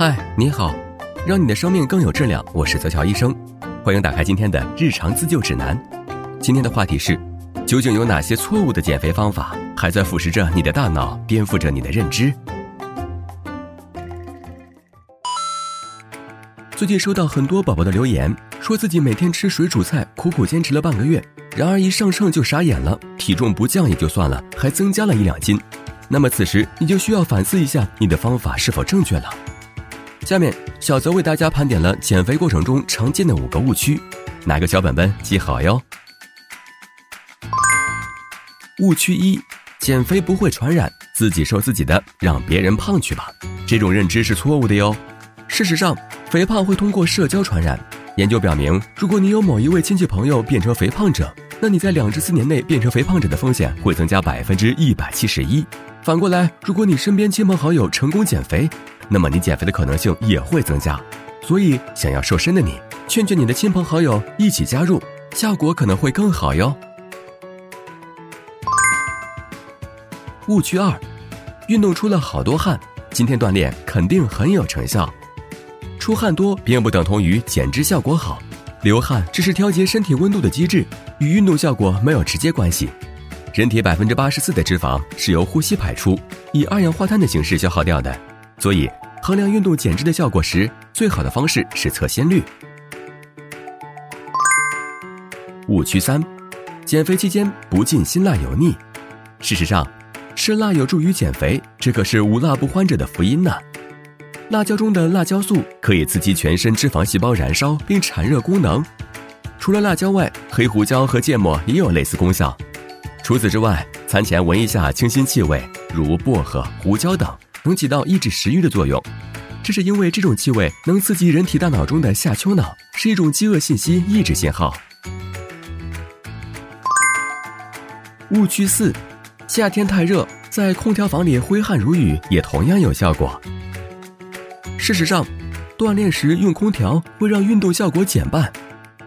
嗨，你好，让你的生命更有质量。我是泽乔医生，欢迎打开今天的日常自救指南。今天的话题是：究竟有哪些错误的减肥方法还在腐蚀着你的大脑，颠覆着你的认知？最近收到很多宝宝的留言，说自己每天吃水煮菜，苦苦坚持了半个月，然而一上秤就傻眼了，体重不降也就算了，还增加了一两斤。那么此时你就需要反思一下，你的方法是否正确了。下面小泽为大家盘点了减肥过程中常见的五个误区，拿个小本本记好哟。误区一：减肥不会传染，自己瘦自己的，让别人胖去吧。这种认知是错误的哟。事实上，肥胖会通过社交传染。研究表明，如果你有某一位亲戚朋友变成肥胖者，那你在两至四年内变成肥胖者的风险会增加百分之一百七十一。反过来，如果你身边亲朋好友成功减肥，那么你减肥的可能性也会增加。所以，想要瘦身的你，劝劝你的亲朋好友一起加入，效果可能会更好哟。误区二：运动出了好多汗，今天锻炼肯定很有成效。出汗多并不等同于减脂效果好，流汗只是调节身体温度的机制，与运动效果没有直接关系。人体百分之八十四的脂肪是由呼吸排出，以二氧化碳的形式消耗掉的，所以衡量运动减脂的效果时，最好的方式是测心率。误区三：减肥期间不进辛辣油腻。事实上，吃辣有助于减肥，这可是无辣不欢者的福音呢。辣椒中的辣椒素可以刺激全身脂肪细胞燃烧并产热功能。除了辣椒外，黑胡椒和芥末也有类似功效。除此之外，餐前闻一下清新气味，如薄荷、胡椒等，能起到抑制食欲的作用。这是因为这种气味能刺激人体大脑中的下丘脑，是一种饥饿信息抑制信号。误区四：夏天太热，在空调房里挥汗如雨也同样有效果。事实上，锻炼时用空调会让运动效果减半。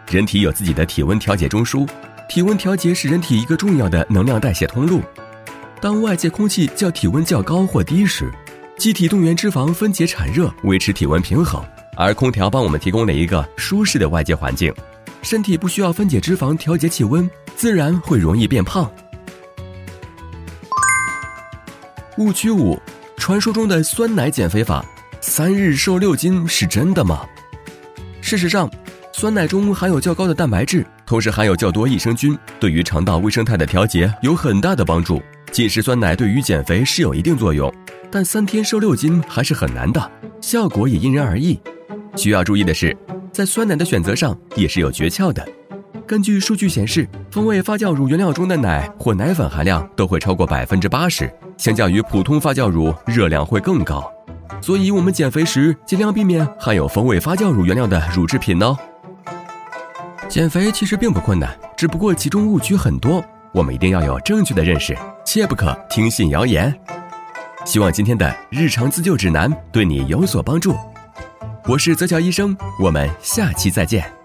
人体有自己的体温调节中枢，体温调节是人体一个重要的能量代谢通路。当外界空气较体温较高或低时，机体动员脂肪分解产热，维持体温平衡。而空调帮我们提供了一个舒适的外界环境，身体不需要分解脂肪调节气温，自然会容易变胖。误区五：传说中的酸奶减肥法。三日瘦六斤是真的吗？事实上，酸奶中含有较高的蛋白质，同时含有较多益生菌，对于肠道微生态的调节有很大的帮助。进食酸奶对于减肥是有一定作用，但三天瘦六斤还是很难的，效果也因人而异。需要注意的是，在酸奶的选择上也是有诀窍的。根据数据显示，风味发酵乳原料中的奶或奶粉含量都会超过百分之八十，相较于普通发酵乳，热量会更高。所以，我们减肥时尽量避免含有风味发酵乳原料的乳制品哦。减肥其实并不困难，只不过其中误区很多，我们一定要有正确的认识，切不可听信谣言。希望今天的日常自救指南对你有所帮助。我是泽乔医生，我们下期再见。